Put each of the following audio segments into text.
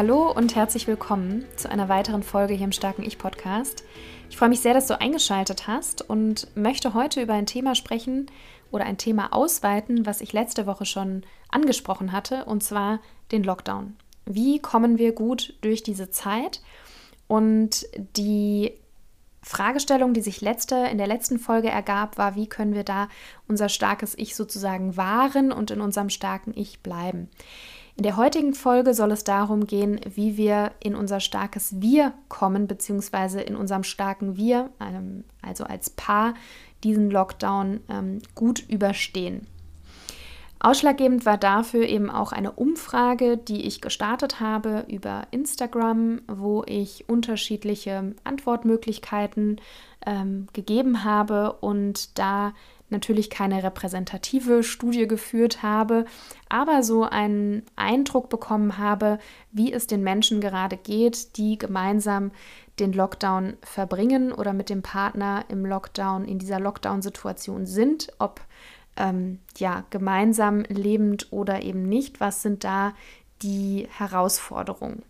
Hallo und herzlich willkommen zu einer weiteren Folge hier im Starken Ich Podcast. Ich freue mich sehr, dass du eingeschaltet hast und möchte heute über ein Thema sprechen oder ein Thema ausweiten, was ich letzte Woche schon angesprochen hatte, und zwar den Lockdown. Wie kommen wir gut durch diese Zeit? Und die Fragestellung, die sich letzte, in der letzten Folge ergab, war, wie können wir da unser starkes Ich sozusagen wahren und in unserem starken Ich bleiben. In der heutigen Folge soll es darum gehen, wie wir in unser starkes Wir kommen, beziehungsweise in unserem starken Wir, also als Paar, diesen Lockdown ähm, gut überstehen. Ausschlaggebend war dafür eben auch eine Umfrage, die ich gestartet habe über Instagram, wo ich unterschiedliche Antwortmöglichkeiten ähm, gegeben habe und da natürlich keine repräsentative Studie geführt habe, aber so einen Eindruck bekommen habe, wie es den Menschen gerade geht, die gemeinsam den Lockdown verbringen oder mit dem Partner im Lockdown, in dieser Lockdown-Situation sind, ob ähm, ja gemeinsam lebend oder eben nicht. Was sind da die Herausforderungen?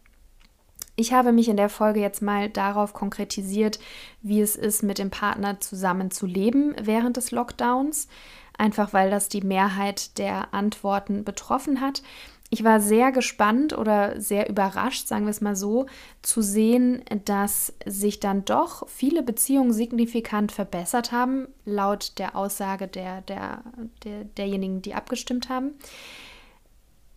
Ich habe mich in der Folge jetzt mal darauf konkretisiert, wie es ist, mit dem Partner zusammen zu leben während des Lockdowns, einfach weil das die Mehrheit der Antworten betroffen hat. Ich war sehr gespannt oder sehr überrascht, sagen wir es mal so, zu sehen, dass sich dann doch viele Beziehungen signifikant verbessert haben, laut der Aussage der, der, der, derjenigen, die abgestimmt haben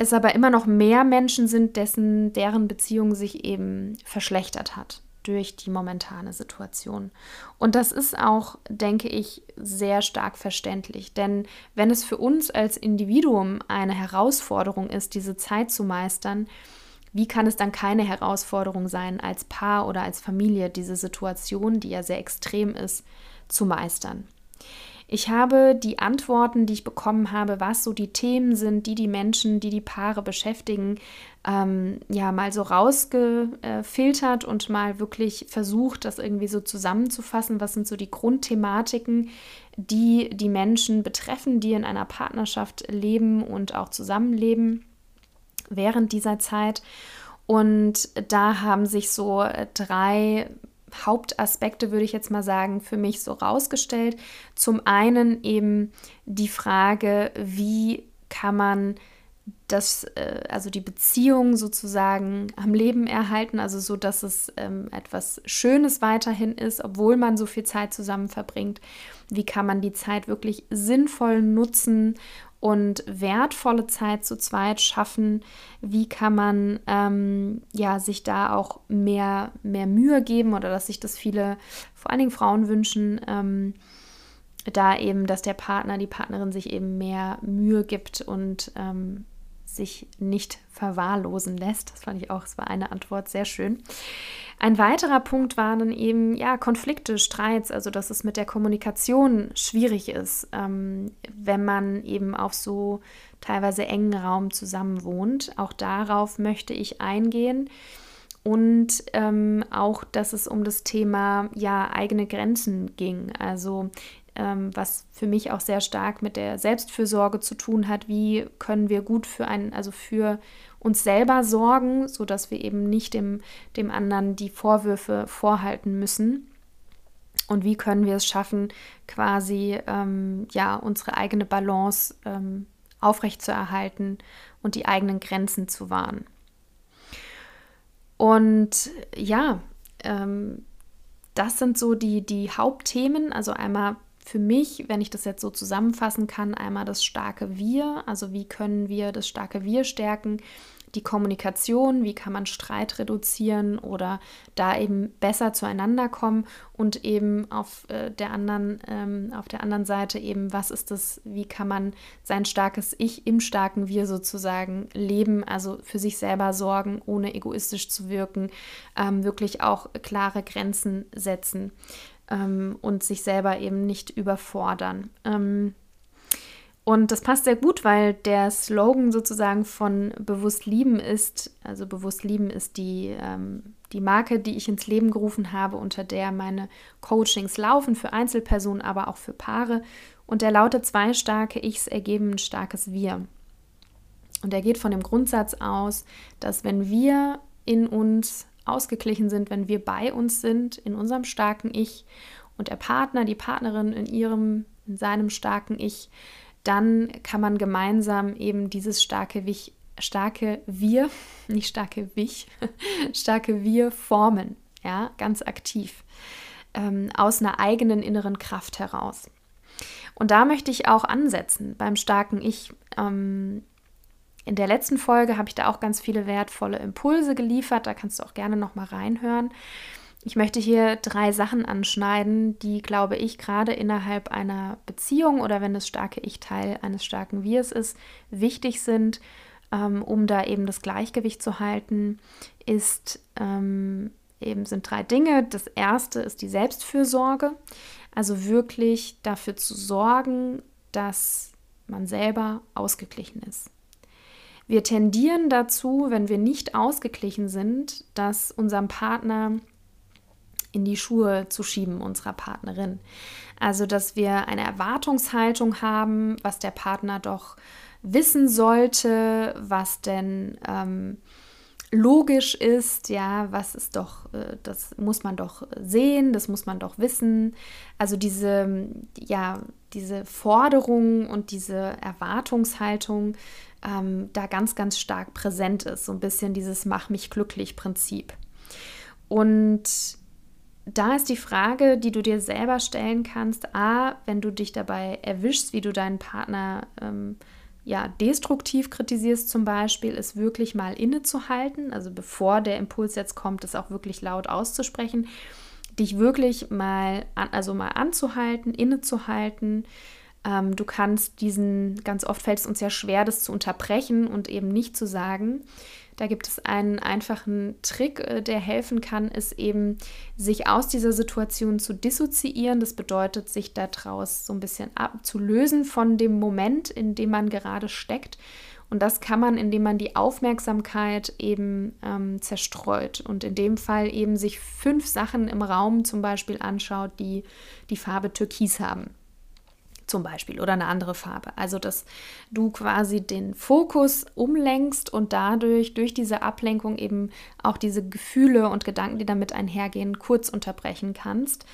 es aber immer noch mehr Menschen sind, dessen, deren Beziehung sich eben verschlechtert hat durch die momentane Situation. Und das ist auch, denke ich, sehr stark verständlich. Denn wenn es für uns als Individuum eine Herausforderung ist, diese Zeit zu meistern, wie kann es dann keine Herausforderung sein, als Paar oder als Familie diese Situation, die ja sehr extrem ist, zu meistern? Ich habe die Antworten, die ich bekommen habe, was so die Themen sind, die die Menschen, die die Paare beschäftigen, ähm, ja mal so rausgefiltert und mal wirklich versucht, das irgendwie so zusammenzufassen. Was sind so die Grundthematiken, die die Menschen betreffen, die in einer Partnerschaft leben und auch zusammenleben während dieser Zeit? Und da haben sich so drei Hauptaspekte, würde ich jetzt mal sagen, für mich so rausgestellt. Zum einen eben die Frage, wie kann man das, äh, also die Beziehung sozusagen am Leben erhalten, also so, dass es ähm, etwas Schönes weiterhin ist, obwohl man so viel Zeit zusammen verbringt. Wie kann man die Zeit wirklich sinnvoll nutzen und wertvolle Zeit zu zweit schaffen? Wie kann man ähm, ja, sich da auch mehr, mehr Mühe geben oder dass sich das viele, vor allen Dingen Frauen wünschen, ähm, da eben, dass der Partner, die Partnerin sich eben mehr Mühe gibt und ähm, sich nicht verwahrlosen lässt. Das fand ich auch, es war eine Antwort sehr schön. Ein weiterer Punkt waren dann eben ja Konflikte, Streits, also dass es mit der Kommunikation schwierig ist, ähm, wenn man eben auf so teilweise engen Raum zusammen wohnt. Auch darauf möchte ich eingehen und ähm, auch, dass es um das Thema ja eigene Grenzen ging. Also was für mich auch sehr stark mit der Selbstfürsorge zu tun hat. Wie können wir gut für einen, also für uns selber sorgen, sodass wir eben nicht dem, dem anderen die Vorwürfe vorhalten müssen. Und wie können wir es schaffen, quasi ähm, ja unsere eigene Balance ähm, aufrechtzuerhalten und die eigenen Grenzen zu wahren. Und ja, ähm, das sind so die, die Hauptthemen. Also einmal für mich, wenn ich das jetzt so zusammenfassen kann, einmal das starke Wir, also wie können wir das starke Wir stärken, die Kommunikation, wie kann man Streit reduzieren oder da eben besser zueinander kommen und eben auf äh, der anderen, ähm, auf der anderen Seite eben, was ist das, wie kann man sein starkes Ich im starken Wir sozusagen leben, also für sich selber sorgen, ohne egoistisch zu wirken, ähm, wirklich auch klare Grenzen setzen ähm, und sich selber eben nicht überfordern. Ähm, und das passt sehr gut, weil der Slogan sozusagen von Bewusst Lieben ist, also Bewusst Lieben ist die, ähm, die Marke, die ich ins Leben gerufen habe, unter der meine Coachings laufen, für Einzelpersonen, aber auch für Paare. Und der lautet, zwei starke Ichs ergeben ein starkes Wir. Und er geht von dem Grundsatz aus, dass wenn wir in uns ausgeglichen sind, wenn wir bei uns sind, in unserem starken Ich und der Partner, die Partnerin in ihrem, in seinem starken Ich, dann kann man gemeinsam eben dieses starke Wich, starke Wir, nicht starke Wich, starke Wir formen, ja, ganz aktiv, ähm, aus einer eigenen inneren Kraft heraus. Und da möchte ich auch ansetzen beim starken Ich. Ähm, in der letzten Folge habe ich da auch ganz viele wertvolle Impulse geliefert. Da kannst du auch gerne noch mal reinhören. Ich möchte hier drei Sachen anschneiden, die, glaube ich, gerade innerhalb einer Beziehung oder wenn das starke Ich Teil eines starken Wirs ist, wichtig sind, ähm, um da eben das Gleichgewicht zu halten, ist ähm, eben sind drei Dinge. Das erste ist die Selbstfürsorge, also wirklich dafür zu sorgen, dass man selber ausgeglichen ist. Wir tendieren dazu, wenn wir nicht ausgeglichen sind, dass unserem Partner in die Schuhe zu schieben unserer Partnerin. Also, dass wir eine Erwartungshaltung haben, was der Partner doch wissen sollte, was denn ähm, logisch ist, ja, was ist doch, äh, das muss man doch sehen, das muss man doch wissen. Also diese, ja, diese Forderung und diese Erwartungshaltung ähm, da ganz, ganz stark präsent ist. So ein bisschen dieses Mach mich glücklich Prinzip. Und da ist die Frage, die du dir selber stellen kannst, a, wenn du dich dabei erwischst, wie du deinen Partner ähm, ja, destruktiv kritisierst zum Beispiel, ist wirklich mal innezuhalten, also bevor der Impuls jetzt kommt, es auch wirklich laut auszusprechen, dich wirklich mal, an, also mal anzuhalten, innezuhalten, ähm, du kannst diesen, ganz oft fällt es uns ja schwer, das zu unterbrechen und eben nicht zu sagen. Da gibt es einen einfachen Trick, äh, der helfen kann, ist eben, sich aus dieser Situation zu dissoziieren. Das bedeutet, sich daraus so ein bisschen abzulösen von dem Moment, in dem man gerade steckt. Und das kann man, indem man die Aufmerksamkeit eben ähm, zerstreut und in dem Fall eben sich fünf Sachen im Raum zum Beispiel anschaut, die die Farbe Türkis haben zum Beispiel oder eine andere Farbe. Also, dass du quasi den Fokus umlenkst und dadurch, durch diese Ablenkung eben auch diese Gefühle und Gedanken, die damit einhergehen, kurz unterbrechen kannst,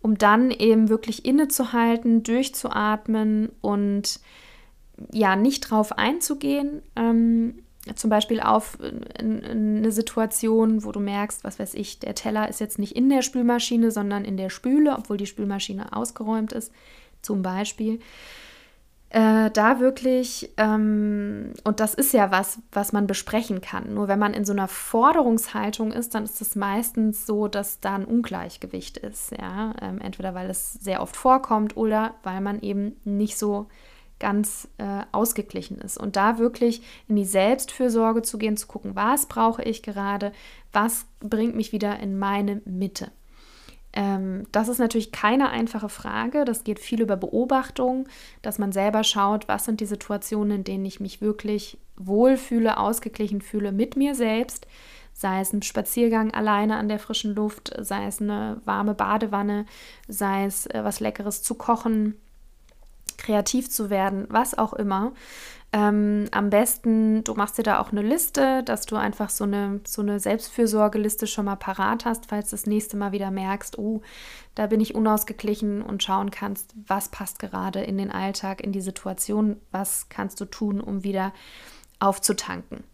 um dann eben wirklich innezuhalten, durchzuatmen und ja, nicht drauf einzugehen. Ähm, zum Beispiel auf eine Situation, wo du merkst, was weiß ich, der Teller ist jetzt nicht in der Spülmaschine, sondern in der Spüle, obwohl die Spülmaschine ausgeräumt ist zum Beispiel. Äh, da wirklich, ähm, und das ist ja was, was man besprechen kann. Nur wenn man in so einer Forderungshaltung ist, dann ist es meistens so, dass da ein Ungleichgewicht ist. Ja? Ähm, entweder weil es sehr oft vorkommt oder weil man eben nicht so ganz äh, ausgeglichen ist. Und da wirklich in die Selbstfürsorge zu gehen, zu gucken, was brauche ich gerade, was bringt mich wieder in meine Mitte. Ähm, das ist natürlich keine einfache Frage. Das geht viel über Beobachtung, dass man selber schaut, was sind die Situationen, in denen ich mich wirklich wohlfühle, ausgeglichen fühle mit mir selbst. Sei es ein Spaziergang alleine an der frischen Luft, sei es eine warme Badewanne, sei es äh, was Leckeres zu kochen, kreativ zu werden, was auch immer. Ähm, am besten, du machst dir da auch eine Liste, dass du einfach so eine, so eine Selbstfürsorgeliste schon mal parat hast, falls du das nächste Mal wieder merkst, oh, da bin ich unausgeglichen und schauen kannst, was passt gerade in den Alltag, in die Situation, was kannst du tun, um wieder aufzutanken.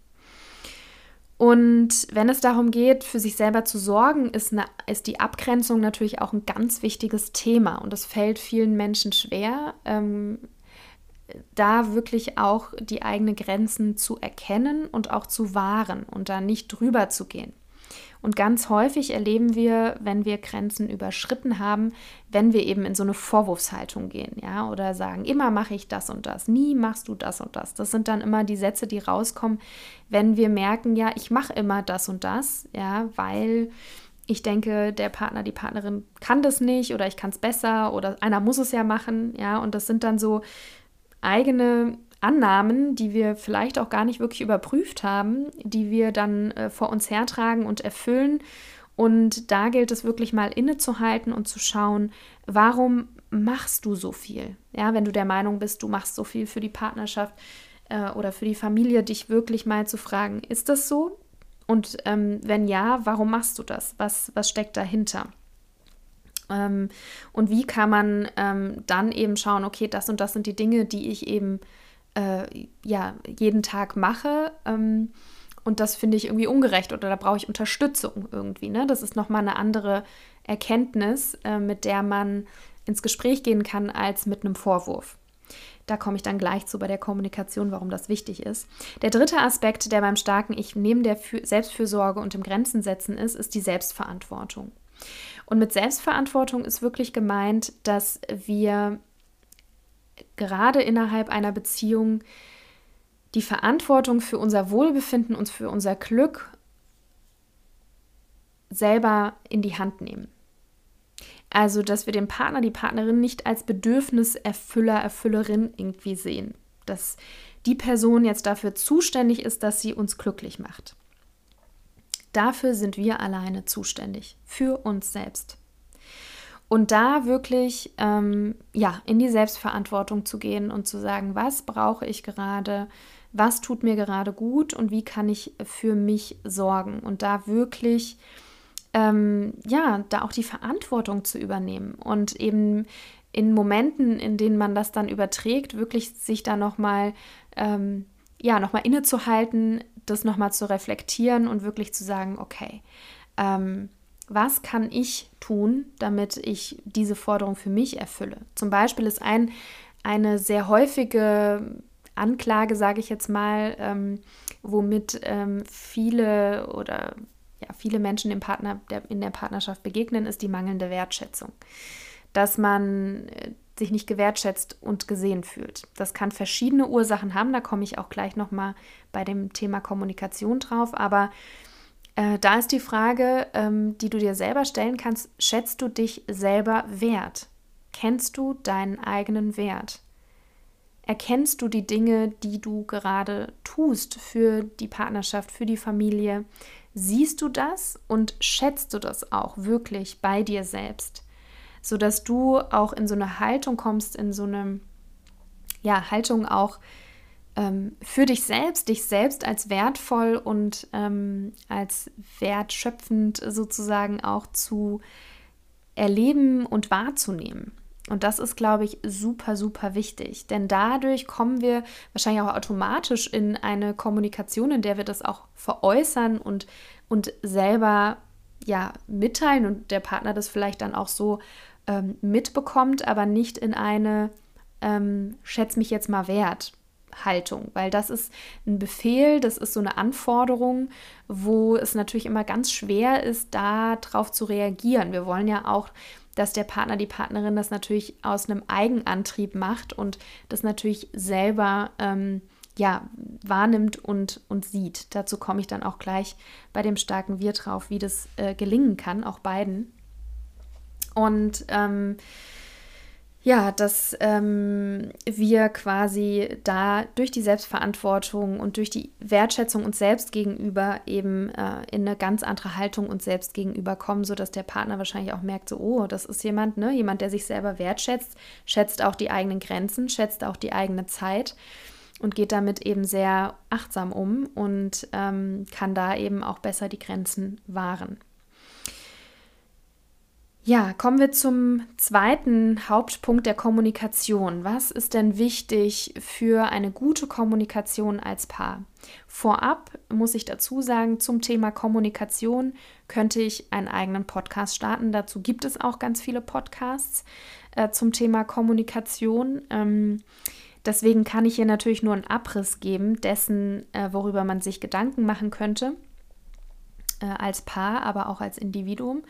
Und wenn es darum geht, für sich selber zu sorgen, ist, eine, ist die Abgrenzung natürlich auch ein ganz wichtiges Thema. Und das fällt vielen Menschen schwer. Ähm, da wirklich auch die eigenen Grenzen zu erkennen und auch zu wahren und da nicht drüber zu gehen. Und ganz häufig erleben wir, wenn wir Grenzen überschritten haben, wenn wir eben in so eine Vorwurfshaltung gehen, ja, oder sagen, immer mache ich das und das, nie machst du das und das. Das sind dann immer die Sätze, die rauskommen, wenn wir merken, ja, ich mache immer das und das, ja, weil ich denke, der Partner, die Partnerin kann das nicht oder ich kann es besser oder einer muss es ja machen, ja, und das sind dann so eigene Annahmen, die wir vielleicht auch gar nicht wirklich überprüft haben, die wir dann äh, vor uns hertragen und erfüllen. Und da gilt es wirklich mal innezuhalten und zu schauen, warum machst du so viel? Ja, wenn du der Meinung bist, du machst so viel für die Partnerschaft äh, oder für die Familie, dich wirklich mal zu fragen, ist das so? Und ähm, wenn ja, warum machst du das? Was, was steckt dahinter? Ähm, und wie kann man ähm, dann eben schauen, okay, das und das sind die Dinge, die ich eben äh, ja, jeden Tag mache. Ähm, und das finde ich irgendwie ungerecht oder da brauche ich Unterstützung irgendwie. Ne? Das ist nochmal eine andere Erkenntnis, äh, mit der man ins Gespräch gehen kann, als mit einem Vorwurf. Da komme ich dann gleich zu bei der Kommunikation, warum das wichtig ist. Der dritte Aspekt, der beim starken Ich neben der Selbstfürsorge und dem Grenzen setzen ist, ist die Selbstverantwortung. Und mit Selbstverantwortung ist wirklich gemeint, dass wir gerade innerhalb einer Beziehung die Verantwortung für unser Wohlbefinden und für unser Glück selber in die Hand nehmen. Also, dass wir den Partner, die Partnerin nicht als Bedürfniserfüller, Erfüllerin irgendwie sehen. Dass die Person jetzt dafür zuständig ist, dass sie uns glücklich macht. Dafür sind wir alleine zuständig, für uns selbst. Und da wirklich ähm, ja, in die Selbstverantwortung zu gehen und zu sagen, was brauche ich gerade, was tut mir gerade gut? Und wie kann ich für mich sorgen. Und da wirklich, ähm, ja, da auch die Verantwortung zu übernehmen. Und eben in Momenten, in denen man das dann überträgt, wirklich sich da nochmal, ähm, ja, nochmal innezuhalten, das nochmal zu reflektieren und wirklich zu sagen, okay, ähm, was kann ich tun, damit ich diese Forderung für mich erfülle? Zum Beispiel ist ein, eine sehr häufige Anklage, sage ich jetzt mal, ähm, womit ähm, viele oder ja, viele Menschen dem Partner, der, in der Partnerschaft begegnen, ist die mangelnde Wertschätzung. Dass man äh, sich nicht gewertschätzt und gesehen fühlt. Das kann verschiedene Ursachen haben, da komme ich auch gleich nochmal bei dem Thema Kommunikation drauf, aber äh, da ist die Frage, ähm, die du dir selber stellen kannst, schätzt du dich selber wert? Kennst du deinen eigenen Wert? Erkennst du die Dinge, die du gerade tust für die Partnerschaft, für die Familie? Siehst du das und schätzt du das auch wirklich bei dir selbst, sodass du auch in so eine Haltung kommst, in so eine ja, Haltung auch ähm, für dich selbst, dich selbst als wertvoll und ähm, als wertschöpfend sozusagen auch zu erleben und wahrzunehmen. Und das ist, glaube ich, super, super wichtig. Denn dadurch kommen wir wahrscheinlich auch automatisch in eine Kommunikation, in der wir das auch veräußern und, und selber ja mitteilen und der Partner das vielleicht dann auch so ähm, mitbekommt, aber nicht in eine ähm, schätz mich jetzt mal wert Haltung, weil das ist ein Befehl, das ist so eine Anforderung, wo es natürlich immer ganz schwer ist, darauf zu reagieren. Wir wollen ja auch, dass der Partner, die Partnerin das natürlich aus einem Eigenantrieb macht und das natürlich selber ähm, ja, wahrnimmt und, und sieht. Dazu komme ich dann auch gleich bei dem starken Wir drauf, wie das äh, gelingen kann, auch beiden. Und ähm, ja, dass ähm, wir quasi da durch die Selbstverantwortung und durch die Wertschätzung uns selbst gegenüber eben äh, in eine ganz andere Haltung uns selbst gegenüber kommen, sodass der Partner wahrscheinlich auch merkt, so, oh, das ist jemand, ne, jemand, der sich selber wertschätzt, schätzt auch die eigenen Grenzen, schätzt auch die eigene Zeit und geht damit eben sehr achtsam um und ähm, kann da eben auch besser die Grenzen wahren. Ja, kommen wir zum zweiten Hauptpunkt der Kommunikation. Was ist denn wichtig für eine gute Kommunikation als Paar? Vorab muss ich dazu sagen, zum Thema Kommunikation könnte ich einen eigenen Podcast starten. Dazu gibt es auch ganz viele Podcasts äh, zum Thema Kommunikation. Ähm, Deswegen kann ich hier natürlich nur einen Abriss geben dessen, äh, worüber man sich Gedanken machen könnte, äh, als Paar, aber auch als Individuum.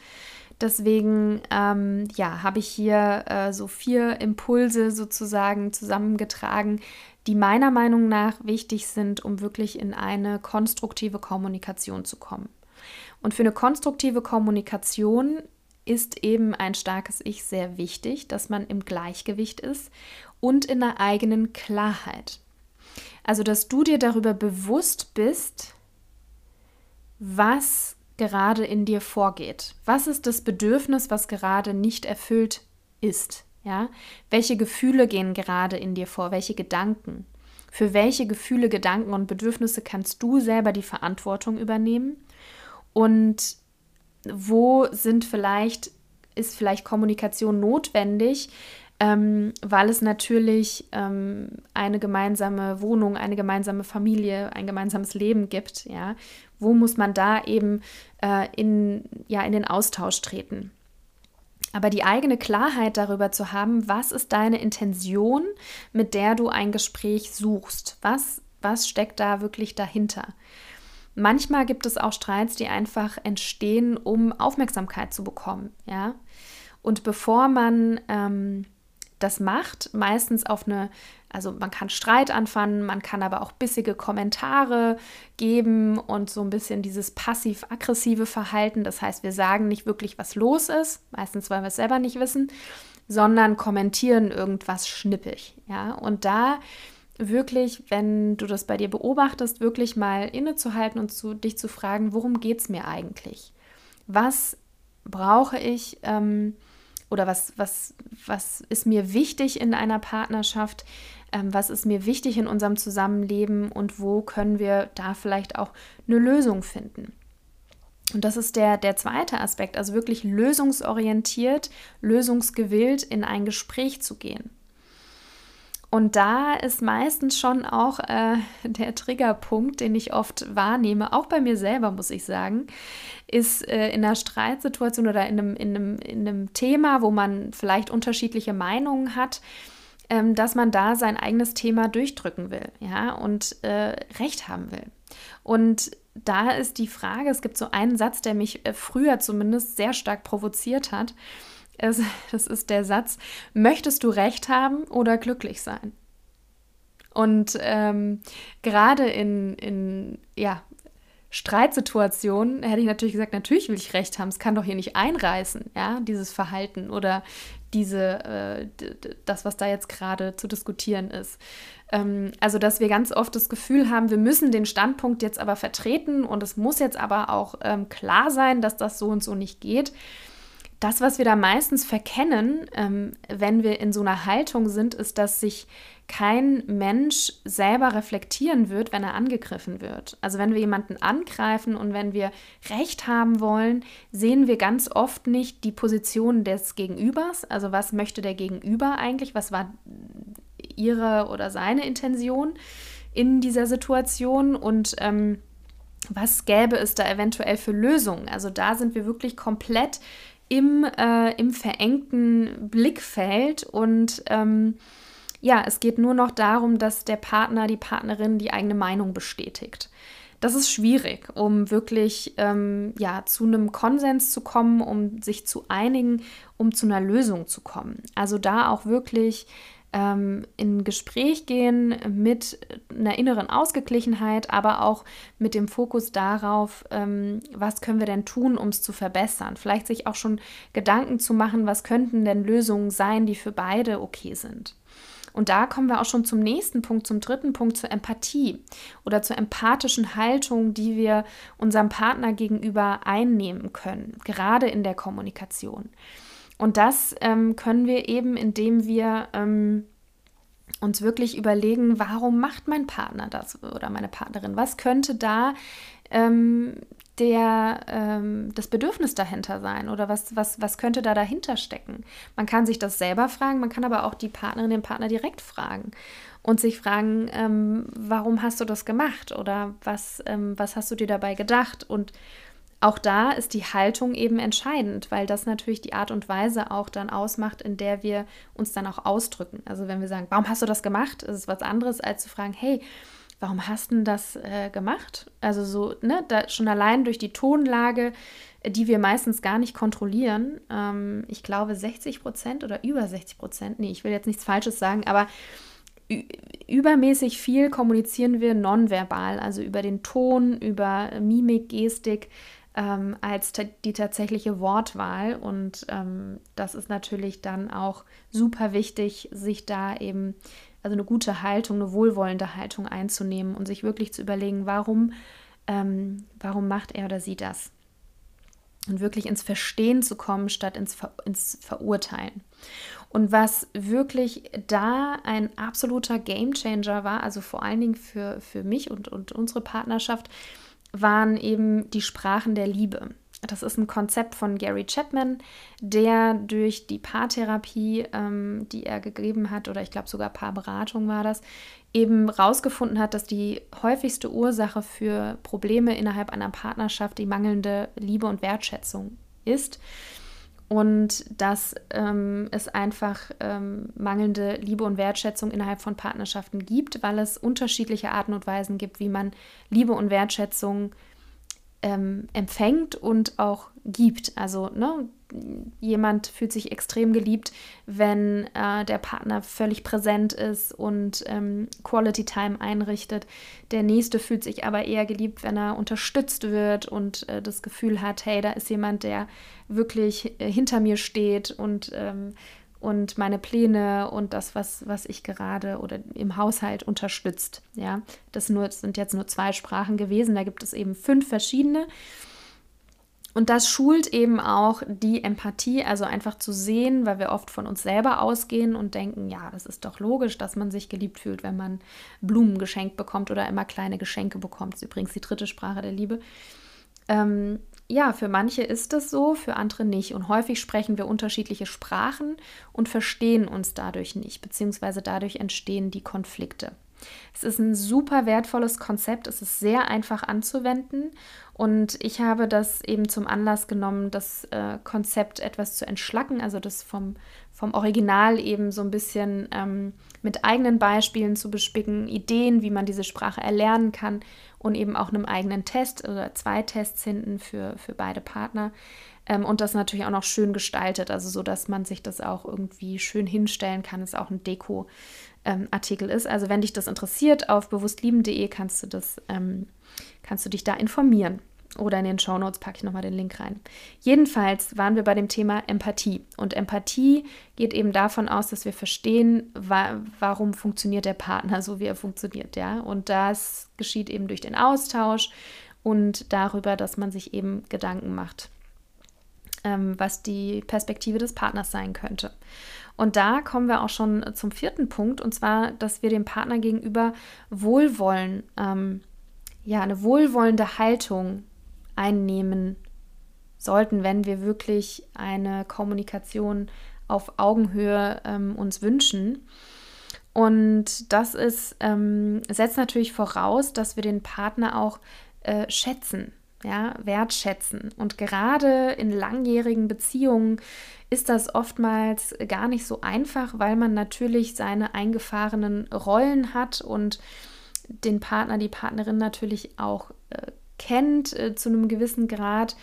Deswegen ähm, ja, habe ich hier äh, so vier Impulse sozusagen zusammengetragen, die meiner Meinung nach wichtig sind, um wirklich in eine konstruktive Kommunikation zu kommen. Und für eine konstruktive Kommunikation ist eben ein starkes Ich sehr wichtig, dass man im Gleichgewicht ist und in der eigenen Klarheit. Also, dass du dir darüber bewusst bist, was gerade in dir vorgeht. Was ist das Bedürfnis, was gerade nicht erfüllt ist? Ja? Welche Gefühle gehen gerade in dir vor? Welche Gedanken? Für welche Gefühle, Gedanken und Bedürfnisse kannst du selber die Verantwortung übernehmen? Und wo sind vielleicht, ist vielleicht Kommunikation notwendig, ähm, weil es natürlich ähm, eine gemeinsame Wohnung, eine gemeinsame Familie, ein gemeinsames Leben gibt, ja, wo muss man da eben äh, in, ja, in den Austausch treten. Aber die eigene Klarheit darüber zu haben, was ist deine Intention, mit der du ein Gespräch suchst? Was, was steckt da wirklich dahinter? Manchmal gibt es auch Streits, die einfach entstehen, um Aufmerksamkeit zu bekommen, ja. Und bevor man ähm, das macht, meistens auf eine, also man kann Streit anfangen, man kann aber auch bissige Kommentare geben und so ein bisschen dieses passiv-aggressive Verhalten. Das heißt, wir sagen nicht wirklich, was los ist, meistens weil wir es selber nicht wissen, sondern kommentieren irgendwas schnippig. Ja, und da wirklich, wenn du das bei dir beobachtest, wirklich mal innezuhalten und zu, dich zu fragen, worum geht es mir eigentlich? Was brauche ich? Ähm, oder was, was, was ist mir wichtig in einer Partnerschaft, ähm, was ist mir wichtig in unserem Zusammenleben und wo können wir da vielleicht auch eine Lösung finden. Und das ist der, der zweite Aspekt, also wirklich lösungsorientiert, lösungsgewillt in ein Gespräch zu gehen. Und da ist meistens schon auch äh, der Triggerpunkt, den ich oft wahrnehme, auch bei mir selber, muss ich sagen, ist äh, in einer Streitsituation oder in einem, in, einem, in einem Thema, wo man vielleicht unterschiedliche Meinungen hat, ähm, dass man da sein eigenes Thema durchdrücken will ja, und äh, Recht haben will. Und da ist die Frage, es gibt so einen Satz, der mich äh, früher zumindest sehr stark provoziert hat. Es, das ist der Satz, möchtest du recht haben oder glücklich sein? Und ähm, gerade in, in ja, Streitsituationen hätte ich natürlich gesagt, natürlich will ich recht haben, es kann doch hier nicht einreißen, ja, dieses Verhalten oder diese, äh, das, was da jetzt gerade zu diskutieren ist. Ähm, also, dass wir ganz oft das Gefühl haben, wir müssen den Standpunkt jetzt aber vertreten und es muss jetzt aber auch ähm, klar sein, dass das so und so nicht geht das, was wir da meistens verkennen, ähm, wenn wir in so einer Haltung sind, ist, dass sich kein Mensch selber reflektieren wird, wenn er angegriffen wird. Also wenn wir jemanden angreifen und wenn wir Recht haben wollen, sehen wir ganz oft nicht die Position des Gegenübers. Also was möchte der Gegenüber eigentlich? Was war ihre oder seine Intention in dieser Situation? Und ähm, was gäbe es da eventuell für Lösungen? Also da sind wir wirklich komplett im, äh, im verengten Blickfeld und ähm, ja, es geht nur noch darum, dass der Partner, die Partnerin die eigene Meinung bestätigt. Das ist schwierig, um wirklich ähm, ja, zu einem Konsens zu kommen, um sich zu einigen, um zu einer Lösung zu kommen. Also da auch wirklich ähm, in Gespräch gehen mit einer inneren Ausgeglichenheit, aber auch mit dem Fokus darauf, ähm, was können wir denn tun, um es zu verbessern. Vielleicht sich auch schon Gedanken zu machen, was könnten denn Lösungen sein, die für beide okay sind. Und da kommen wir auch schon zum nächsten Punkt, zum dritten Punkt, zur Empathie oder zur empathischen Haltung, die wir unserem Partner gegenüber einnehmen können, gerade in der Kommunikation. Und das ähm, können wir eben, indem wir ähm, uns wirklich überlegen, warum macht mein Partner das oder meine Partnerin? Was könnte da ähm, der, ähm, das Bedürfnis dahinter sein oder was, was, was könnte da dahinter stecken? Man kann sich das selber fragen, man kann aber auch die Partnerin, den Partner direkt fragen und sich fragen, ähm, warum hast du das gemacht oder was, ähm, was hast du dir dabei gedacht? Und auch da ist die Haltung eben entscheidend, weil das natürlich die Art und Weise auch dann ausmacht, in der wir uns dann auch ausdrücken. Also wenn wir sagen, warum hast du das gemacht, ist es was anderes, als zu fragen, hey, warum hast du das äh, gemacht? Also so, ne, da schon allein durch die Tonlage, die wir meistens gar nicht kontrollieren. Ähm, ich glaube 60 Prozent oder über 60 Prozent, nee, ich will jetzt nichts Falsches sagen, aber übermäßig viel kommunizieren wir nonverbal, also über den Ton, über Mimik, Gestik, ähm, als die tatsächliche Wortwahl. Und ähm, das ist natürlich dann auch super wichtig, sich da eben, also eine gute Haltung, eine wohlwollende Haltung einzunehmen und sich wirklich zu überlegen, warum, ähm, warum macht er oder sie das? Und wirklich ins Verstehen zu kommen, statt ins, Ver ins Verurteilen. Und was wirklich da ein absoluter Gamechanger war, also vor allen Dingen für, für mich und, und unsere Partnerschaft, waren eben die Sprachen der Liebe. Das ist ein Konzept von Gary Chapman, der durch die Paartherapie, ähm, die er gegeben hat, oder ich glaube sogar Paarberatung war das, eben rausgefunden hat, dass die häufigste Ursache für Probleme innerhalb einer Partnerschaft die mangelnde Liebe und Wertschätzung ist und dass ähm, es einfach ähm, mangelnde Liebe und Wertschätzung innerhalb von Partnerschaften gibt, weil es unterschiedliche Arten und Weisen gibt, wie man Liebe und Wertschätzung ähm, empfängt und auch gibt. Also ne, jemand fühlt sich extrem geliebt, wenn äh, der Partner völlig präsent ist und ähm, Quality Time einrichtet. Der nächste fühlt sich aber eher geliebt, wenn er unterstützt wird und äh, das Gefühl hat, hey, da ist jemand, der wirklich äh, hinter mir steht und ähm, und meine Pläne und das, was, was ich gerade oder im Haushalt unterstützt. Ja, das, nur, das sind jetzt nur zwei Sprachen gewesen. Da gibt es eben fünf verschiedene. Und das schult eben auch die Empathie, also einfach zu sehen, weil wir oft von uns selber ausgehen und denken, ja, das ist doch logisch, dass man sich geliebt fühlt, wenn man Blumen geschenkt bekommt oder immer kleine Geschenke bekommt. Das ist übrigens die dritte Sprache der Liebe. Ähm, ja, für manche ist das so, für andere nicht. Und häufig sprechen wir unterschiedliche Sprachen und verstehen uns dadurch nicht, beziehungsweise dadurch entstehen die Konflikte. Es ist ein super wertvolles Konzept, es ist sehr einfach anzuwenden und ich habe das eben zum Anlass genommen, das äh, Konzept etwas zu entschlacken, also das vom, vom Original eben so ein bisschen ähm, mit eigenen Beispielen zu bespicken, Ideen, wie man diese Sprache erlernen kann und eben auch einem eigenen Test oder zwei Tests hinten für, für beide Partner. Ähm, und das natürlich auch noch schön gestaltet, also so, dass man sich das auch irgendwie schön hinstellen kann. Ist auch ein Deko-Artikel ähm, ist. Also wenn dich das interessiert, auf bewusstlieben.de kannst du das, ähm, kannst du dich da informieren. Oder in den Show Notes packe ich nochmal den Link rein. Jedenfalls waren wir bei dem Thema Empathie. Und Empathie geht eben davon aus, dass wir verstehen, wa warum funktioniert der Partner so, wie er funktioniert. Ja? Und das geschieht eben durch den Austausch und darüber, dass man sich eben Gedanken macht, ähm, was die Perspektive des Partners sein könnte. Und da kommen wir auch schon zum vierten Punkt, und zwar, dass wir dem Partner gegenüber Wohlwollen, ähm, ja, eine wohlwollende Haltung einnehmen sollten, wenn wir wirklich eine Kommunikation auf Augenhöhe ähm, uns wünschen. Und das ist, ähm, setzt natürlich voraus, dass wir den Partner auch äh, schätzen, ja, wertschätzen. Und gerade in langjährigen Beziehungen ist das oftmals gar nicht so einfach, weil man natürlich seine eingefahrenen Rollen hat und den Partner, die Partnerin natürlich auch äh, kennt äh, zu einem gewissen Grad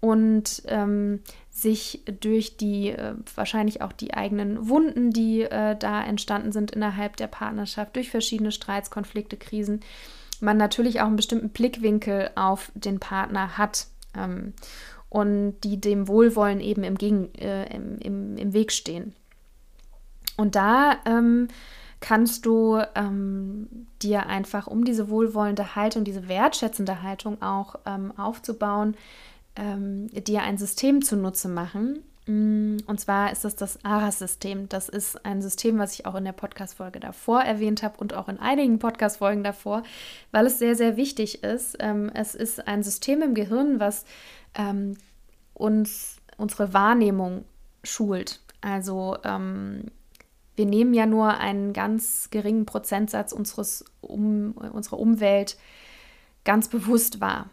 und ähm, sich durch die äh, wahrscheinlich auch die eigenen Wunden, die äh, da entstanden sind innerhalb der Partnerschaft, durch verschiedene Streits, Konflikte, Krisen, man natürlich auch einen bestimmten Blickwinkel auf den Partner hat ähm, und die dem Wohlwollen eben im, Gegen, äh, im, im, im Weg stehen. Und da ähm, kannst du ähm, dir einfach, um diese wohlwollende Haltung, diese wertschätzende Haltung auch ähm, aufzubauen, ähm, dir ein System zunutze machen. Mm, und zwar ist das das ARAS-System. Das ist ein System, was ich auch in der Podcast-Folge davor erwähnt habe und auch in einigen Podcast-Folgen davor, weil es sehr, sehr wichtig ist. Ähm, es ist ein System im Gehirn, was ähm, uns unsere Wahrnehmung schult. Also ähm, wir nehmen ja nur einen ganz geringen Prozentsatz unseres um, unserer Umwelt ganz bewusst wahr.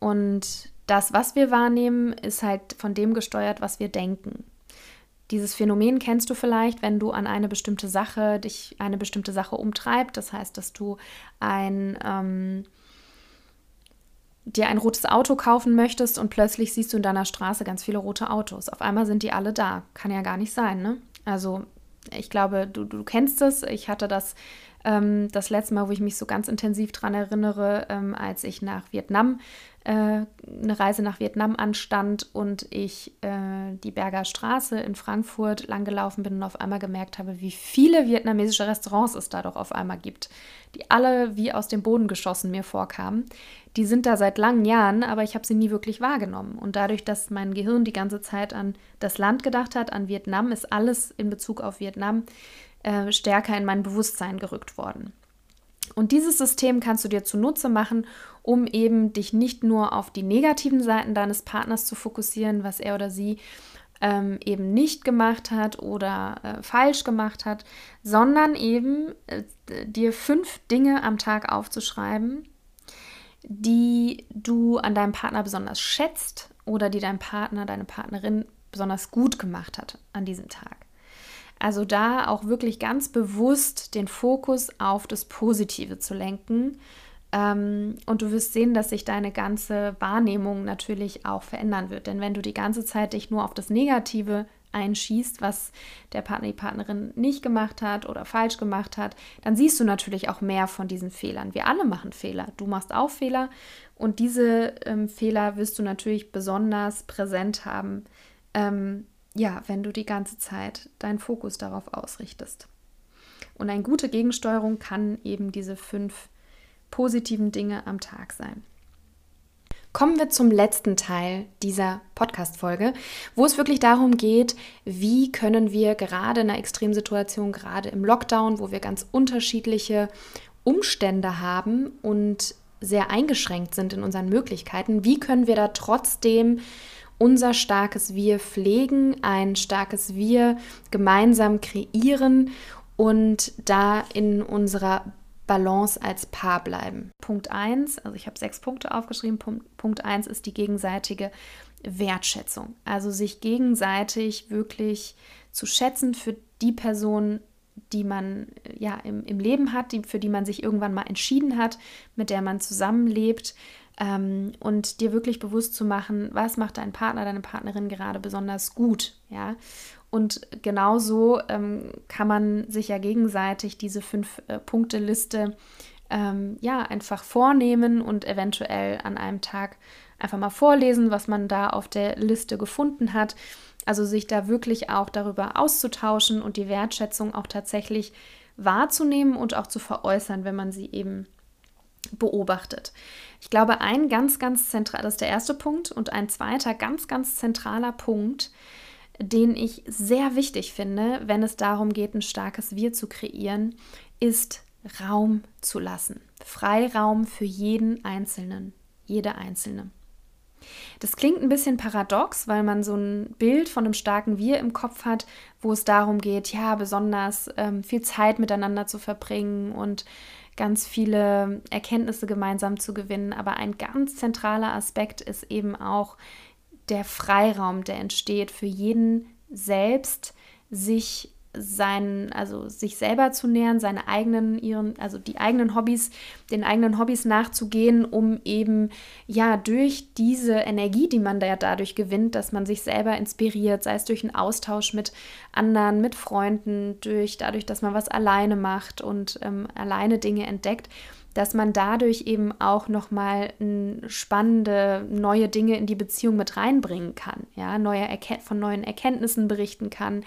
Und das, was wir wahrnehmen, ist halt von dem gesteuert, was wir denken. Dieses Phänomen kennst du vielleicht, wenn du an eine bestimmte Sache, dich eine bestimmte Sache umtreibt. Das heißt, dass du ein, ähm, dir ein rotes Auto kaufen möchtest und plötzlich siehst du in deiner Straße ganz viele rote Autos. Auf einmal sind die alle da. Kann ja gar nicht sein, ne? Also ich glaube, du, du kennst es. Ich hatte das ähm, das letzte Mal, wo ich mich so ganz intensiv daran erinnere, ähm, als ich nach Vietnam, äh, eine Reise nach Vietnam anstand und ich äh, die Berger Straße in Frankfurt langgelaufen bin und auf einmal gemerkt habe, wie viele vietnamesische Restaurants es da doch auf einmal gibt, die alle wie aus dem Boden geschossen mir vorkamen. Die sind da seit langen Jahren, aber ich habe sie nie wirklich wahrgenommen. Und dadurch, dass mein Gehirn die ganze Zeit an das Land gedacht hat, an Vietnam, ist alles in Bezug auf Vietnam äh, stärker in mein Bewusstsein gerückt worden. Und dieses System kannst du dir zunutze machen, um eben dich nicht nur auf die negativen Seiten deines Partners zu fokussieren, was er oder sie ähm, eben nicht gemacht hat oder äh, falsch gemacht hat, sondern eben äh, dir fünf Dinge am Tag aufzuschreiben, die du an deinem Partner besonders schätzt oder die dein Partner, deine Partnerin besonders gut gemacht hat an diesem Tag. Also da auch wirklich ganz bewusst den Fokus auf das Positive zu lenken. Ähm, und du wirst sehen, dass sich deine ganze Wahrnehmung natürlich auch verändern wird. Denn wenn du die ganze Zeit dich nur auf das Negative einschießt, was der Partner, die Partnerin nicht gemacht hat oder falsch gemacht hat, dann siehst du natürlich auch mehr von diesen Fehlern. Wir alle machen Fehler. Du machst auch Fehler und diese ähm, Fehler wirst du natürlich besonders präsent haben, ähm, ja, wenn du die ganze Zeit deinen Fokus darauf ausrichtest. Und eine gute Gegensteuerung kann eben diese fünf positiven Dinge am Tag sein. Kommen wir zum letzten Teil dieser Podcast-Folge, wo es wirklich darum geht, wie können wir gerade in einer Extremsituation, gerade im Lockdown, wo wir ganz unterschiedliche Umstände haben und sehr eingeschränkt sind in unseren Möglichkeiten, wie können wir da trotzdem unser starkes Wir pflegen, ein starkes Wir gemeinsam kreieren und da in unserer Balance als Paar bleiben. Punkt 1, also ich habe sechs Punkte aufgeschrieben. Punkt 1 ist die gegenseitige Wertschätzung. Also sich gegenseitig wirklich zu schätzen für die Person, die man ja im, im Leben hat, die, für die man sich irgendwann mal entschieden hat, mit der man zusammenlebt, ähm, und dir wirklich bewusst zu machen, was macht dein Partner, deine Partnerin gerade besonders gut, ja. Und genauso ähm, kann man sich ja gegenseitig diese Fünf-Punkte-Liste äh, ähm, ja einfach vornehmen und eventuell an einem Tag einfach mal vorlesen, was man da auf der Liste gefunden hat. Also sich da wirklich auch darüber auszutauschen und die Wertschätzung auch tatsächlich wahrzunehmen und auch zu veräußern, wenn man sie eben beobachtet. Ich glaube, ein ganz, ganz zentral, das ist der erste Punkt und ein zweiter ganz, ganz zentraler Punkt, den ich sehr wichtig finde, wenn es darum geht, ein starkes Wir zu kreieren, ist Raum zu lassen. Freiraum für jeden Einzelnen, jede Einzelne. Das klingt ein bisschen paradox, weil man so ein Bild von einem starken Wir im Kopf hat, wo es darum geht, ja, besonders ähm, viel Zeit miteinander zu verbringen und ganz viele Erkenntnisse gemeinsam zu gewinnen. Aber ein ganz zentraler Aspekt ist eben auch der Freiraum, der entsteht für jeden selbst, sich sein, also sich selber zu nähern, seine eigenen, ihren, also die eigenen Hobbys, den eigenen Hobbys nachzugehen, um eben ja durch diese Energie, die man da dadurch gewinnt, dass man sich selber inspiriert, sei es durch einen Austausch mit anderen, mit Freunden, durch dadurch, dass man was alleine macht und ähm, alleine Dinge entdeckt, dass man dadurch eben auch nochmal spannende neue Dinge in die Beziehung mit reinbringen kann, ja, neue Erken von neuen Erkenntnissen berichten kann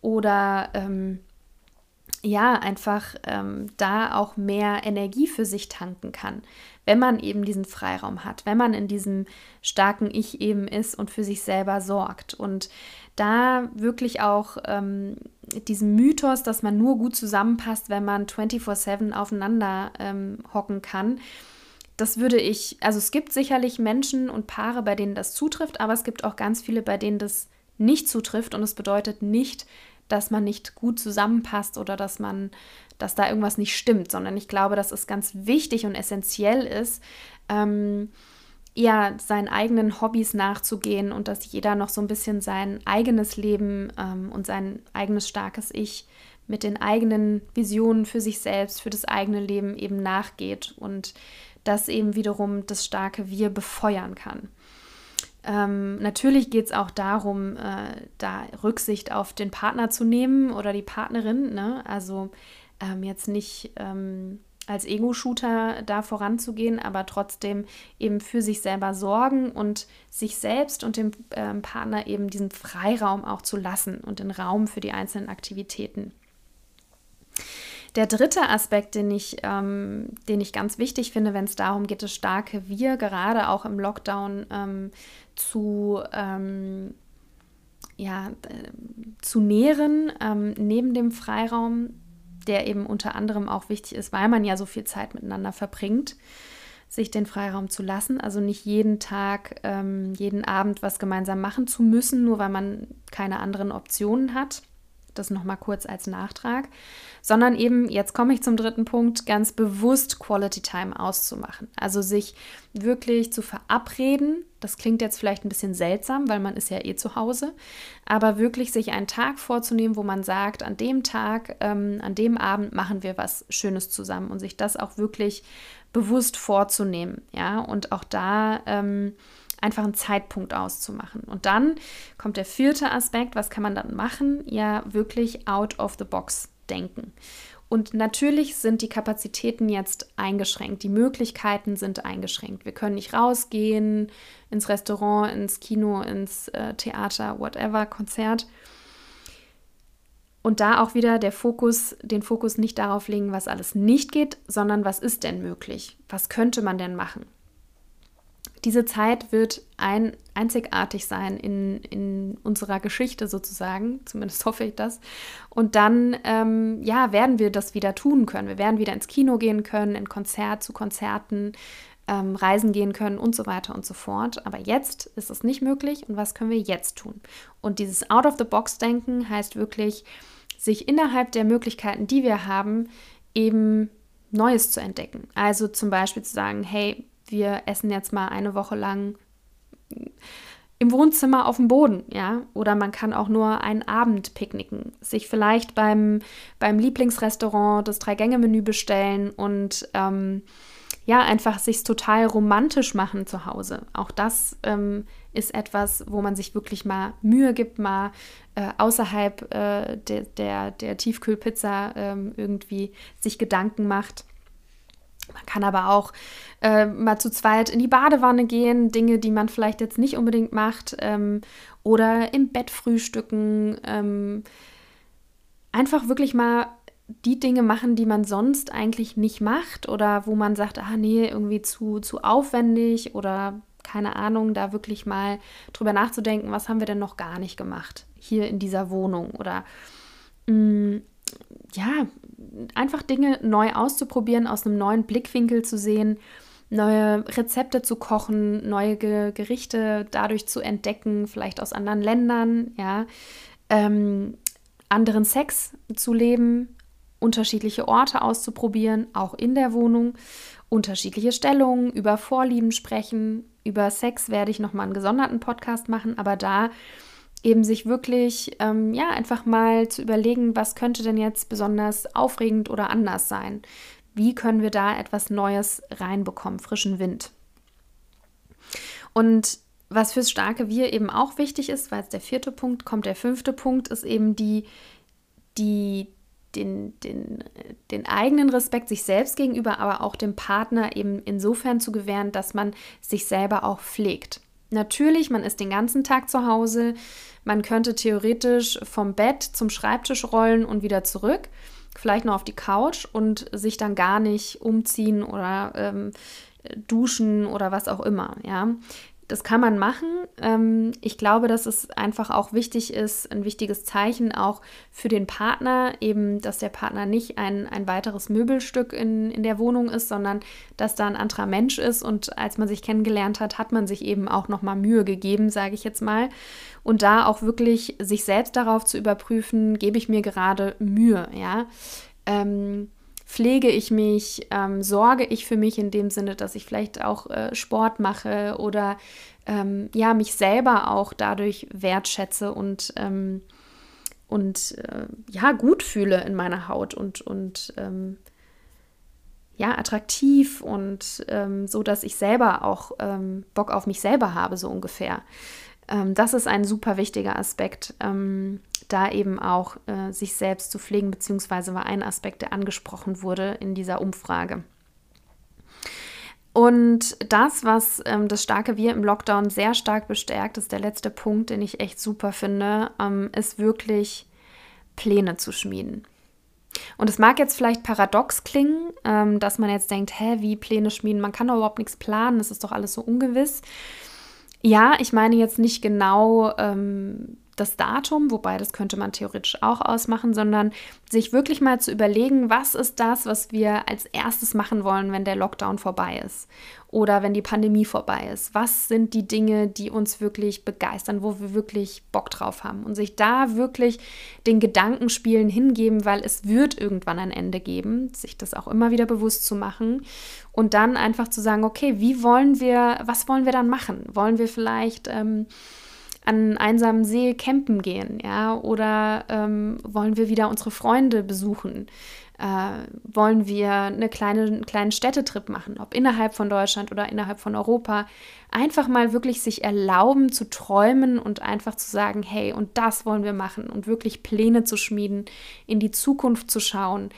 oder ähm, ja, einfach ähm, da auch mehr Energie für sich tanken kann, wenn man eben diesen Freiraum hat, wenn man in diesem starken Ich eben ist und für sich selber sorgt. Und da wirklich auch ähm, diesen Mythos, dass man nur gut zusammenpasst, wenn man 24-7 aufeinander ähm, hocken kann. Das würde ich, also es gibt sicherlich Menschen und Paare, bei denen das zutrifft, aber es gibt auch ganz viele, bei denen das nicht zutrifft und es bedeutet nicht, dass man nicht gut zusammenpasst oder dass man, dass da irgendwas nicht stimmt, sondern ich glaube, dass es ganz wichtig und essentiell ist, ähm, ja, seinen eigenen Hobbys nachzugehen und dass jeder noch so ein bisschen sein eigenes Leben ähm, und sein eigenes starkes Ich mit den eigenen Visionen für sich selbst, für das eigene Leben eben nachgeht und das eben wiederum das starke Wir befeuern kann. Ähm, natürlich geht es auch darum, äh, da Rücksicht auf den Partner zu nehmen oder die Partnerin. Ne? Also ähm, jetzt nicht ähm, als Ego-Shooter da voranzugehen, aber trotzdem eben für sich selber sorgen und sich selbst und dem ähm, Partner eben diesen Freiraum auch zu lassen und den Raum für die einzelnen Aktivitäten. Der dritte Aspekt, den ich, ähm, den ich ganz wichtig finde, wenn es darum geht, das starke Wir gerade auch im Lockdown ähm, zu, ähm, ja, äh, zu nähren, ähm, neben dem Freiraum, der eben unter anderem auch wichtig ist, weil man ja so viel Zeit miteinander verbringt, sich den Freiraum zu lassen. Also nicht jeden Tag, ähm, jeden Abend was gemeinsam machen zu müssen, nur weil man keine anderen Optionen hat. Das nochmal kurz als Nachtrag, sondern eben, jetzt komme ich zum dritten Punkt, ganz bewusst Quality Time auszumachen. Also sich wirklich zu verabreden. Das klingt jetzt vielleicht ein bisschen seltsam, weil man ist ja eh zu Hause, aber wirklich sich einen Tag vorzunehmen, wo man sagt, an dem Tag, ähm, an dem Abend machen wir was Schönes zusammen und sich das auch wirklich bewusst vorzunehmen. Ja, und auch da. Ähm, einfach einen Zeitpunkt auszumachen. Und dann kommt der vierte Aspekt, was kann man dann machen? Ja, wirklich out of the box denken. Und natürlich sind die Kapazitäten jetzt eingeschränkt, die Möglichkeiten sind eingeschränkt. Wir können nicht rausgehen ins Restaurant, ins Kino, ins äh, Theater, whatever, Konzert. Und da auch wieder der Fokus, den Fokus nicht darauf legen, was alles nicht geht, sondern was ist denn möglich? Was könnte man denn machen? Diese Zeit wird ein, einzigartig sein in, in unserer Geschichte sozusagen, zumindest hoffe ich das. Und dann, ähm, ja, werden wir das wieder tun können. Wir werden wieder ins Kino gehen können, in Konzert zu Konzerten, ähm, reisen gehen können und so weiter und so fort. Aber jetzt ist es nicht möglich und was können wir jetzt tun? Und dieses Out-of-the-Box-Denken heißt wirklich, sich innerhalb der Möglichkeiten, die wir haben, eben Neues zu entdecken. Also zum Beispiel zu sagen, hey, wir essen jetzt mal eine Woche lang im Wohnzimmer auf dem Boden, ja, oder man kann auch nur einen Abend picknicken, sich vielleicht beim, beim Lieblingsrestaurant das Drei-Gänge-Menü bestellen und ähm, ja, einfach sich total romantisch machen zu Hause. Auch das ähm, ist etwas, wo man sich wirklich mal Mühe gibt, mal äh, außerhalb äh, der, der, der Tiefkühlpizza ähm, irgendwie sich Gedanken macht. Man kann aber auch äh, mal zu zweit in die Badewanne gehen, Dinge, die man vielleicht jetzt nicht unbedingt macht, ähm, oder im Bett frühstücken. Ähm, einfach wirklich mal die Dinge machen, die man sonst eigentlich nicht macht oder wo man sagt, ah nee, irgendwie zu, zu aufwendig oder keine Ahnung, da wirklich mal drüber nachzudenken, was haben wir denn noch gar nicht gemacht hier in dieser Wohnung oder mh, mm, ja, einfach Dinge neu auszuprobieren, aus einem neuen Blickwinkel zu sehen, neue Rezepte zu kochen, neue Ge Gerichte dadurch zu entdecken, vielleicht aus anderen Ländern, ja, ähm, anderen Sex zu leben, unterschiedliche Orte auszuprobieren, auch in der Wohnung, unterschiedliche Stellungen, über Vorlieben sprechen. Über Sex werde ich nochmal einen gesonderten Podcast machen, aber da eben sich wirklich, ähm, ja, einfach mal zu überlegen, was könnte denn jetzt besonders aufregend oder anders sein? Wie können wir da etwas Neues reinbekommen, frischen Wind? Und was fürs starke Wir eben auch wichtig ist, weil es der vierte Punkt kommt, der fünfte Punkt ist eben die, die, den, den, den eigenen Respekt sich selbst gegenüber, aber auch dem Partner eben insofern zu gewähren, dass man sich selber auch pflegt. Natürlich, man ist den ganzen Tag zu Hause. Man könnte theoretisch vom Bett zum Schreibtisch rollen und wieder zurück, vielleicht nur auf die Couch und sich dann gar nicht umziehen oder ähm, duschen oder was auch immer. Ja, das kann man machen. Ähm, ich glaube, dass es einfach auch wichtig ist, ein wichtiges Zeichen auch für den Partner, eben, dass der Partner nicht ein, ein weiteres Möbelstück in, in der Wohnung ist, sondern dass da ein anderer Mensch ist. Und als man sich kennengelernt hat, hat man sich eben auch nochmal Mühe gegeben, sage ich jetzt mal. Und da auch wirklich sich selbst darauf zu überprüfen, gebe ich mir gerade Mühe, ja. Ähm, pflege ich mich, ähm, sorge ich für mich in dem Sinne, dass ich vielleicht auch äh, Sport mache oder ähm, ja, mich selber auch dadurch wertschätze und, ähm, und äh, ja, gut fühle in meiner Haut und, und ähm, ja, attraktiv und ähm, so, dass ich selber auch ähm, Bock auf mich selber habe, so ungefähr. Das ist ein super wichtiger Aspekt, ähm, da eben auch äh, sich selbst zu pflegen, beziehungsweise war ein Aspekt, der angesprochen wurde in dieser Umfrage. Und das, was ähm, das starke Wir im Lockdown sehr stark bestärkt, ist der letzte Punkt, den ich echt super finde, ähm, ist wirklich Pläne zu schmieden. Und es mag jetzt vielleicht paradox klingen, ähm, dass man jetzt denkt, hä, wie Pläne schmieden, man kann doch überhaupt nichts planen, das ist doch alles so ungewiss. Ja, ich meine jetzt nicht genau ähm, das Datum, wobei das könnte man theoretisch auch ausmachen, sondern sich wirklich mal zu überlegen, was ist das, was wir als erstes machen wollen, wenn der Lockdown vorbei ist oder wenn die Pandemie vorbei ist. Was sind die Dinge, die uns wirklich begeistern, wo wir wirklich Bock drauf haben und sich da wirklich den Gedankenspielen hingeben, weil es wird irgendwann ein Ende geben, sich das auch immer wieder bewusst zu machen und dann einfach zu sagen, okay, wie wollen wir, was wollen wir dann machen? Wollen wir vielleicht ähm, an einsamen See campen gehen, ja, oder ähm, wollen wir wieder unsere Freunde besuchen? Äh, wollen wir eine kleine, einen kleinen Städtetrip machen, ob innerhalb von Deutschland oder innerhalb von Europa? Einfach mal wirklich sich erlauben zu träumen und einfach zu sagen, hey, und das wollen wir machen und wirklich Pläne zu schmieden, in die Zukunft zu schauen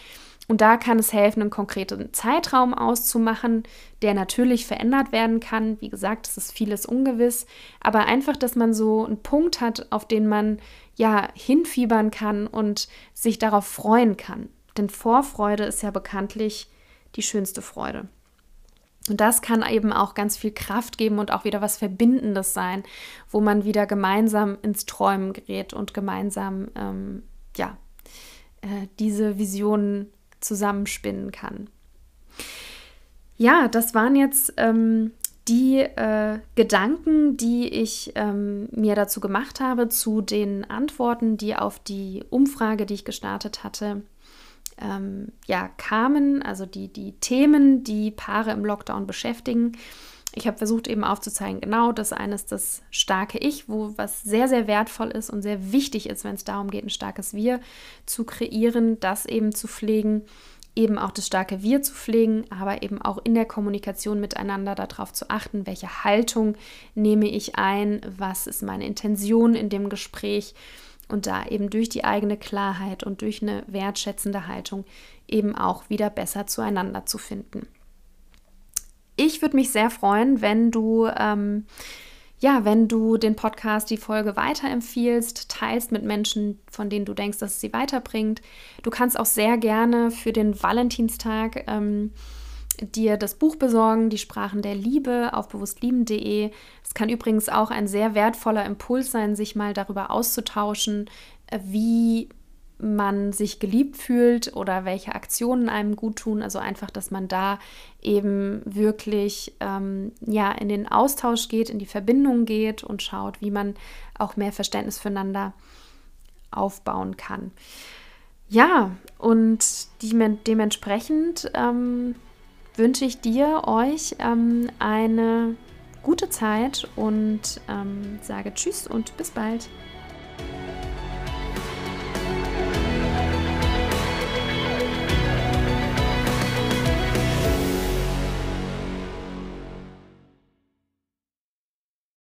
und da kann es helfen, einen konkreten Zeitraum auszumachen, der natürlich verändert werden kann. Wie gesagt, es ist vieles ungewiss, aber einfach, dass man so einen Punkt hat, auf den man ja hinfiebern kann und sich darauf freuen kann. Denn Vorfreude ist ja bekanntlich die schönste Freude. Und das kann eben auch ganz viel Kraft geben und auch wieder was Verbindendes sein, wo man wieder gemeinsam ins Träumen gerät und gemeinsam ähm, ja, äh, diese Visionen zusammenspinnen kann. Ja, das waren jetzt ähm, die äh, Gedanken, die ich ähm, mir dazu gemacht habe, zu den Antworten, die auf die Umfrage, die ich gestartet hatte, ähm, ja, kamen, also die, die Themen, die Paare im Lockdown beschäftigen. Ich habe versucht eben aufzuzeigen, genau das eine ist das starke Ich, wo was sehr, sehr wertvoll ist und sehr wichtig ist, wenn es darum geht, ein starkes Wir zu kreieren, das eben zu pflegen, eben auch das starke Wir zu pflegen, aber eben auch in der Kommunikation miteinander darauf zu achten, welche Haltung nehme ich ein, was ist meine Intention in dem Gespräch und da eben durch die eigene Klarheit und durch eine wertschätzende Haltung eben auch wieder besser zueinander zu finden. Ich würde mich sehr freuen, wenn du ähm, ja, wenn du den Podcast, die Folge weiterempfiehlst, teilst mit Menschen, von denen du denkst, dass es sie weiterbringt. Du kannst auch sehr gerne für den Valentinstag ähm, dir das Buch besorgen, Die Sprachen der Liebe auf bewusstlieben.de. Es kann übrigens auch ein sehr wertvoller Impuls sein, sich mal darüber auszutauschen, äh, wie man sich geliebt fühlt oder welche Aktionen einem gut tun. Also einfach, dass man da eben wirklich ähm, ja in den Austausch geht, in die Verbindung geht und schaut, wie man auch mehr Verständnis füreinander aufbauen kann. Ja, und die, dementsprechend ähm, wünsche ich dir, euch ähm, eine gute Zeit und ähm, sage Tschüss und bis bald.